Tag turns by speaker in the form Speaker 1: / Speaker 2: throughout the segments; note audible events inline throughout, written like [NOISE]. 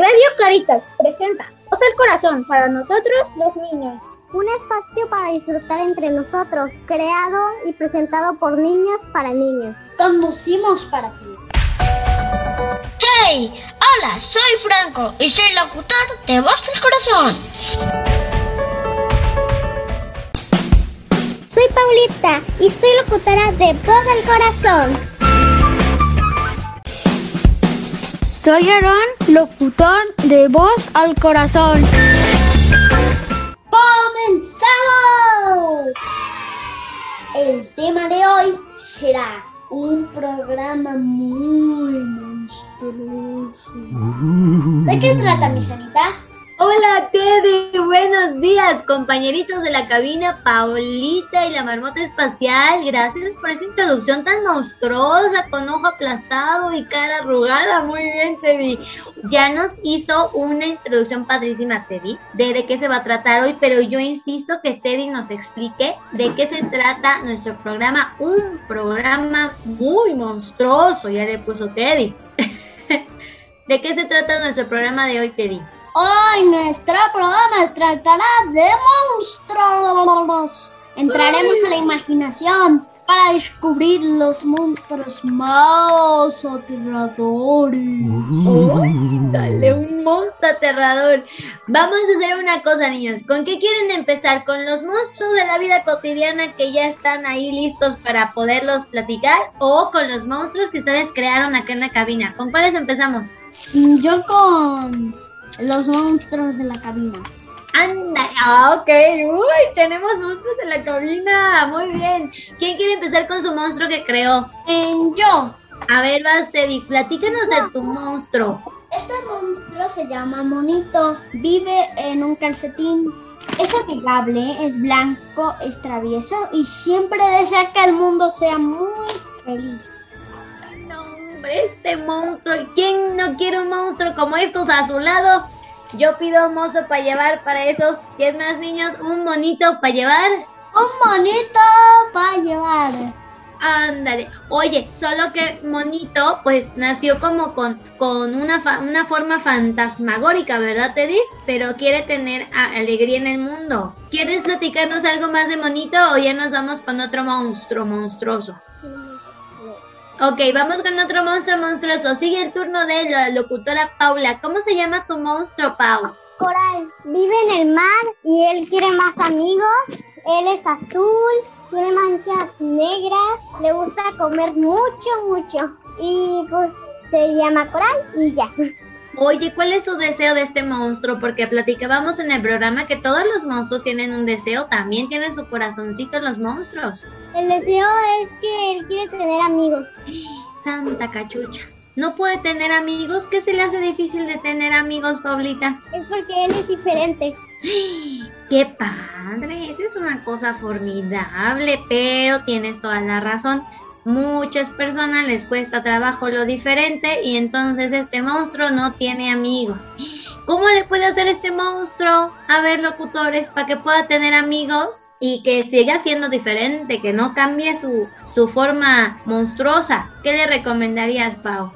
Speaker 1: Radio Caritas presenta Voz al Corazón para nosotros los niños.
Speaker 2: Un espacio para disfrutar entre nosotros, creado y presentado por niños para niños.
Speaker 1: Conducimos para ti.
Speaker 3: ¡Hey! Hola, soy Franco y soy locutor de Voz al Corazón.
Speaker 2: Soy Paulita y soy locutora de Voz al Corazón.
Speaker 4: Soy Aaron, locutor de Voz al Corazón.
Speaker 1: ¡Comenzamos! El tema de hoy será un programa muy monstruoso. ¿De qué trata, mi sanita?
Speaker 5: Hola Teddy, buenos días compañeritos de la cabina Paulita y la marmota espacial. Gracias por esa introducción tan monstruosa con ojo aplastado y cara arrugada. Muy bien Teddy. Ya nos hizo una introducción padrísima Teddy de, de qué se va a tratar hoy, pero yo insisto que Teddy nos explique de qué se trata nuestro programa. Un programa muy monstruoso, ya le puso Teddy. [LAUGHS] ¿De qué se trata nuestro programa de hoy Teddy?
Speaker 1: Hoy nuestro programa tratará de monstruos. Entraremos a la imaginación para descubrir los monstruos más aterradores. [LAUGHS]
Speaker 5: Dale, un monstruo aterrador. Vamos a hacer una cosa, niños. ¿Con qué quieren empezar? ¿Con los monstruos de la vida cotidiana que ya están ahí listos para poderlos platicar? ¿O con los monstruos que ustedes crearon acá en la cabina? ¿Con cuáles empezamos?
Speaker 1: Yo con los monstruos de la cabina.
Speaker 5: Anda, ah, ok. Uy, tenemos monstruos en la cabina. Muy bien. ¿Quién quiere empezar con su monstruo que creó?
Speaker 1: En yo.
Speaker 5: A ver, vas, Teddy, platícanos de tu monstruo.
Speaker 1: Este monstruo se llama Monito. Vive en un calcetín. Es amigable, es blanco, es travieso y siempre desea que el mundo sea muy feliz.
Speaker 5: Hombre, este monstruo. ¿Quién no quiere un monstruo como estos a su lado? Yo pido un monstruo para llevar para esos. ¿Quién más, niños? Un monito para llevar.
Speaker 1: Un monito para llevar.
Speaker 5: Ándale. Oye, solo que Monito, pues nació como con, con una, fa- una forma fantasmagórica, ¿verdad, Teddy? Pero quiere tener alegría en el mundo. ¿Quieres platicarnos algo más de Monito o ya nos vamos con otro monstruo monstruoso? Ok, vamos con otro monstruo monstruoso. Sigue el turno de la locutora Paula. ¿Cómo se llama tu monstruo, Pau?
Speaker 2: Coral vive en el mar y él quiere más amigos. Él es azul, tiene manchas negras, le gusta comer mucho, mucho. Y pues se llama Coral y ya.
Speaker 5: Oye, ¿cuál es su deseo de este monstruo? Porque platicábamos en el programa que todos los monstruos tienen un deseo, también tienen su corazoncito los monstruos.
Speaker 2: El deseo es que él quiere tener amigos.
Speaker 5: Santa cachucha. ¿No puede tener amigos? ¿Qué se le hace difícil de tener amigos, Paulita?
Speaker 2: Es porque él es diferente. [GASPS]
Speaker 5: ¡Qué padre! Esa es una cosa formidable, pero tienes toda la razón. Muchas personas les cuesta trabajo lo diferente y entonces este monstruo no tiene amigos. ¿Cómo le puede hacer este monstruo a ver locutores para que pueda tener amigos y que siga siendo diferente, que no cambie su, su forma monstruosa? ¿Qué le recomendarías, Pau?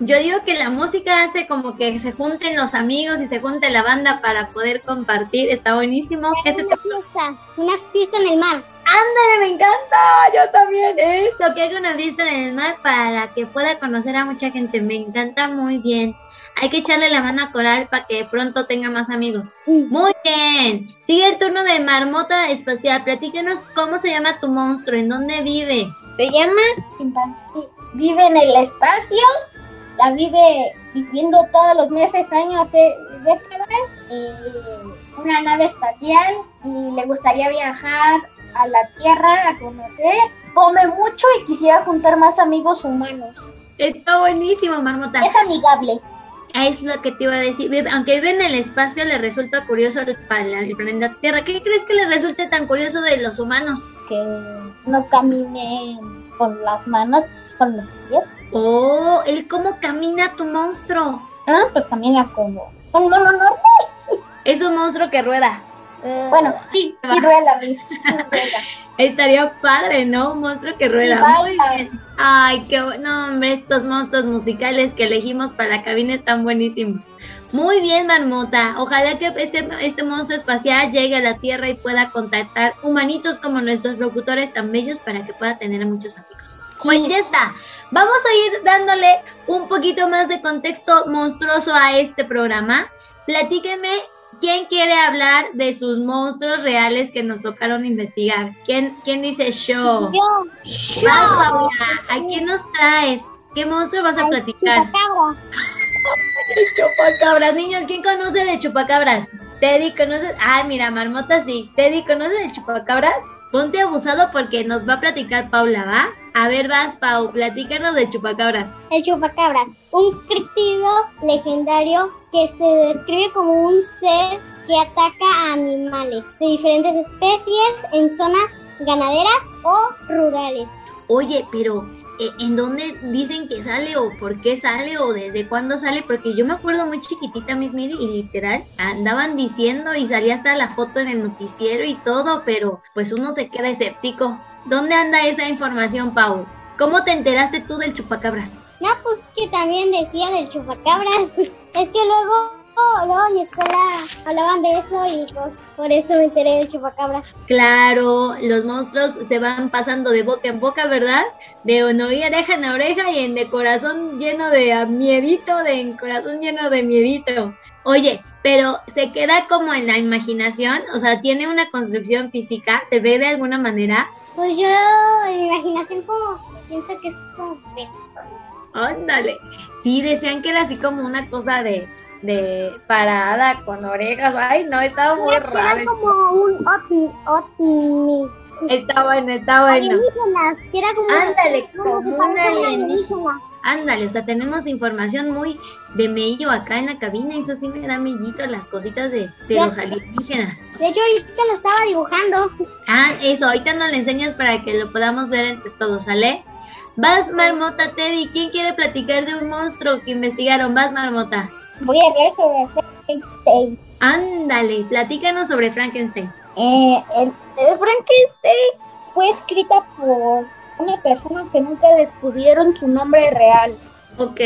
Speaker 5: Yo digo que la música hace como que se junten los amigos y se junte la banda para poder compartir. Está buenísimo. ¿Qué se
Speaker 2: una
Speaker 5: te-
Speaker 2: fiesta, una fiesta en el mar.
Speaker 5: Ándale, me encanta. Yo también. Eso, que haga una fiesta en el mar para que pueda conocer a mucha gente. Me encanta muy bien. Hay que echarle la mano a Coral para que pronto tenga más amigos. Muy bien. Sigue el turno de Marmota Espacial. Platícanos cómo se llama tu monstruo, en dónde vive.
Speaker 1: Se llama chimpancé. Vive en el espacio. La vive viviendo todos los meses, años, eh, décadas. en una nave espacial y le gustaría viajar a la Tierra a conocer. Come mucho y quisiera juntar más amigos humanos.
Speaker 5: Está buenísimo, Marmota.
Speaker 1: Es amigable.
Speaker 5: Es lo que te iba a decir. Aunque vive en el espacio, le resulta curioso el, el planeta Tierra. ¿Qué crees que le resulte tan curioso de los humanos?
Speaker 1: Que no camine con las manos, con los pies.
Speaker 5: Oh, el cómo camina tu monstruo.
Speaker 1: Ah, pues camina como un mono normal.
Speaker 5: Es un monstruo que rueda.
Speaker 1: Bueno, sí, y rueda, Miss. [LAUGHS]
Speaker 5: Estaría padre, ¿no? Un monstruo que rueda. Muy bien. Ay, qué bueno, hombre, estos monstruos musicales que elegimos para la cabina están buenísimos. Muy bien, Marmota. Ojalá que este, este monstruo espacial llegue a la Tierra y pueda contactar humanitos como nuestros locutores tan bellos para que pueda tener a muchos amigos. Pues ya está. Vamos a ir dándole un poquito más de contexto monstruoso a este programa. Platíquenme quién quiere hablar de sus monstruos reales que nos tocaron investigar. ¿Quién, quién dice show?
Speaker 2: Yo.
Speaker 5: Vas, Paula. ¿A quién nos traes? ¿Qué monstruo vas a platicar?
Speaker 2: Chupacabra. [LAUGHS]
Speaker 5: Chupacabras, niños, ¿quién conoce de chupacabras? Teddy, ¿conoces? Ay, mira, Marmota sí. Teddy, ¿conoces de chupacabras? Ponte abusado porque nos va a platicar Paula, ¿va? A ver, vas, Pau, platícanos de chupacabras.
Speaker 2: El chupacabras, un críptido legendario que se describe como un ser que ataca a animales de diferentes especies en zonas ganaderas o rurales.
Speaker 5: Oye, pero ¿en dónde dicen que sale o por qué sale o desde cuándo sale? Porque yo me acuerdo muy chiquitita, Miss Miri, y literal andaban diciendo y salía hasta la foto en el noticiero y todo, pero pues uno se queda escéptico. ¿Dónde anda esa información, Pau? ¿Cómo te enteraste tú del chupacabras?
Speaker 2: No, pues que también decían del chupacabras. [LAUGHS] es que luego, luego en mi escuela hablaban de eso y pues por eso me enteré del chupacabras.
Speaker 5: Claro, los monstruos se van pasando de boca en boca, ¿verdad? De oreja en oreja y en de corazón lleno de miedito, de en corazón lleno de miedito. Oye, pero se queda como en la imaginación, o sea, tiene una construcción física, se ve de alguna manera.
Speaker 2: Pues yo en mi imaginación como pienso que es como.
Speaker 5: Ándale. Sí, decían que era así como una cosa de, de parada con orejas. Ay, no, estaba muy
Speaker 2: Era
Speaker 5: raro.
Speaker 2: como un ovni.
Speaker 5: Está bueno, está bueno.
Speaker 2: Alienígenas, que era como
Speaker 5: Ándale,
Speaker 2: como
Speaker 5: alienígena. Ándale, o sea, tenemos información muy de mello acá en la cabina. y Eso sí me da mellito las cositas de, de los alienígenas.
Speaker 2: De hecho, ahorita lo estaba dibujando.
Speaker 5: Ah, eso, ahorita nos lo enseñas para que lo podamos ver entre todos, ¿sale? Vas, Marmota, Teddy. ¿Quién quiere platicar de un monstruo que investigaron? Vas, Marmota.
Speaker 1: Voy a hablar sobre Frankenstein.
Speaker 5: Ándale, platícanos sobre Frankenstein.
Speaker 1: Eh, el, el Frankenstein fue escrita por una persona que nunca descubrieron su nombre real.
Speaker 5: Ok.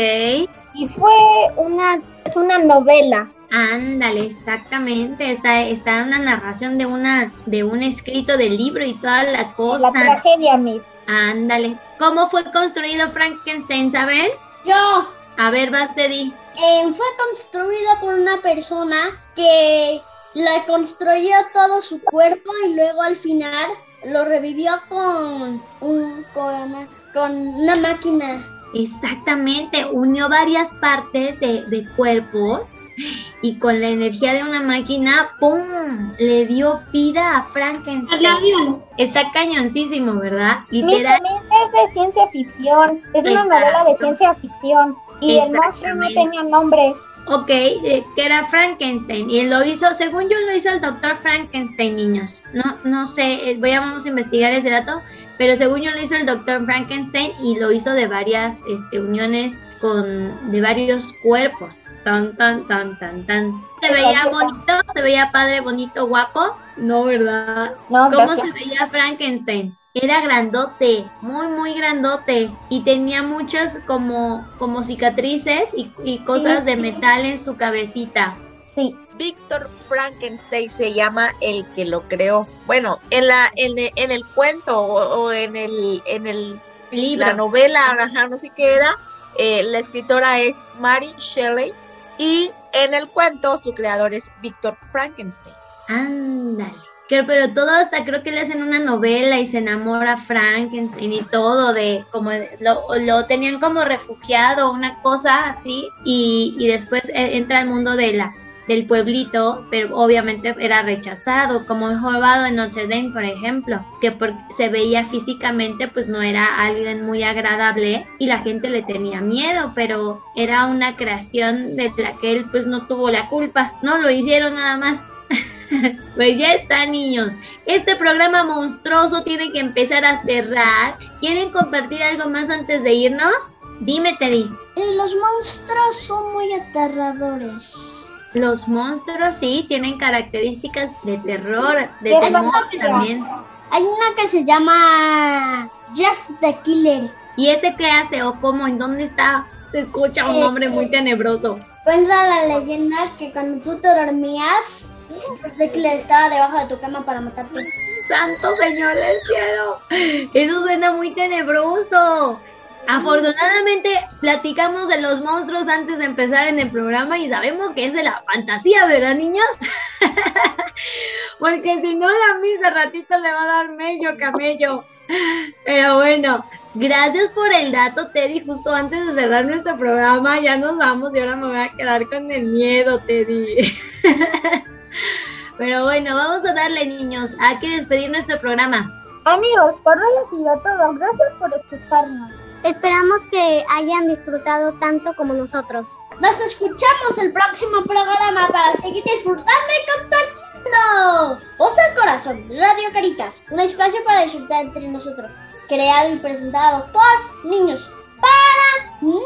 Speaker 1: Y fue una, es una novela.
Speaker 5: Ándale, exactamente. Está, está una narración de una, de un escrito del libro y toda la
Speaker 1: La
Speaker 5: cosa.
Speaker 1: tragedia, Miss.
Speaker 5: Ándale. ¿Cómo fue construido Frankenstein, saben?
Speaker 2: Yo.
Speaker 5: A ver, vas, Teddy.
Speaker 2: Eh, fue construida por una persona que le construyó todo su cuerpo y luego al final lo revivió con, un, con, con una máquina.
Speaker 5: Exactamente, unió varias partes de, de cuerpos y con la energía de una máquina, ¡pum! Le dio vida a Frankenstein. Está cañoncísimo, ¿verdad? Literal.
Speaker 1: es de ciencia ficción. Es una novela de ciencia ficción. Y el monstruo no tenía nombre.
Speaker 5: Ok, eh, que era Frankenstein. Y lo hizo, según yo lo hizo el doctor Frankenstein, niños. No, no sé, eh, voy a, vamos a investigar ese dato. Pero según yo lo hizo el doctor Frankenstein y lo hizo de varias este, uniones con de varios cuerpos. Tan, tan, tan, tan, tan. ¿Se veía bonito? ¿Se veía padre, bonito, guapo? No, ¿verdad?
Speaker 1: No,
Speaker 5: ¿Cómo
Speaker 1: gracias.
Speaker 5: se veía Frankenstein? Era grandote, muy, muy grandote. Y tenía muchas como, como cicatrices y, y cosas de metal en su cabecita.
Speaker 1: Sí.
Speaker 6: Víctor Frankenstein se llama el que lo creó. Bueno, en la en, en el cuento o, o en el en el
Speaker 5: Libro.
Speaker 6: la novela, ajá, no sé qué era, eh, la escritora es Mary Shelley y en el cuento su creador es Víctor Frankenstein.
Speaker 5: Ándale. Pero todo hasta creo que le hacen una novela y se enamora Frankenstein y todo de como lo, lo tenían como refugiado, una cosa así, y, y después eh, entra al mundo de la del pueblito, pero obviamente era rechazado, como el jorobado de Notre Dame, por ejemplo, que se veía físicamente, pues no era alguien muy agradable y la gente le tenía miedo, pero era una creación de la que él pues no tuvo la culpa, no lo hicieron nada más. [LAUGHS] Pues ya está, niños. Este programa monstruoso tiene que empezar a cerrar. ¿Quieren compartir algo más antes de irnos? Dime, Teddy.
Speaker 2: los monstruos son muy aterradores.
Speaker 5: Los monstruos sí tienen características de terror, de temor también.
Speaker 3: Hay una que se llama Jeff the Killer.
Speaker 5: ¿Y ese qué hace o cómo? ¿En dónde está? Se escucha un
Speaker 3: Eh,
Speaker 5: nombre muy tenebroso.
Speaker 3: Cuenta la leyenda que cuando tú te dormías, Killer estaba debajo de tu cama para matarte.
Speaker 5: Santo Señor del cielo. Eso suena muy tenebroso. Afortunadamente platicamos de los monstruos antes de empezar en el programa y sabemos que es de la fantasía, ¿verdad, niños? [LAUGHS] Porque si no, la misa ratito le va a dar mello camello. Pero bueno, gracias por el dato, Teddy. Justo antes de cerrar nuestro programa, ya nos vamos y ahora me voy a quedar con el miedo, Teddy. [LAUGHS] Pero bueno, vamos a darle, niños. Hay que despedir nuestro programa.
Speaker 1: Amigos, por hoy ha sido todo. Gracias por escucharnos.
Speaker 3: Esperamos que hayan disfrutado tanto como nosotros. Nos escuchamos el próximo programa para seguir disfrutando y compartiendo. Voz al corazón, Radio Caritas, un espacio para disfrutar entre nosotros. Creado y presentado por niños para niños.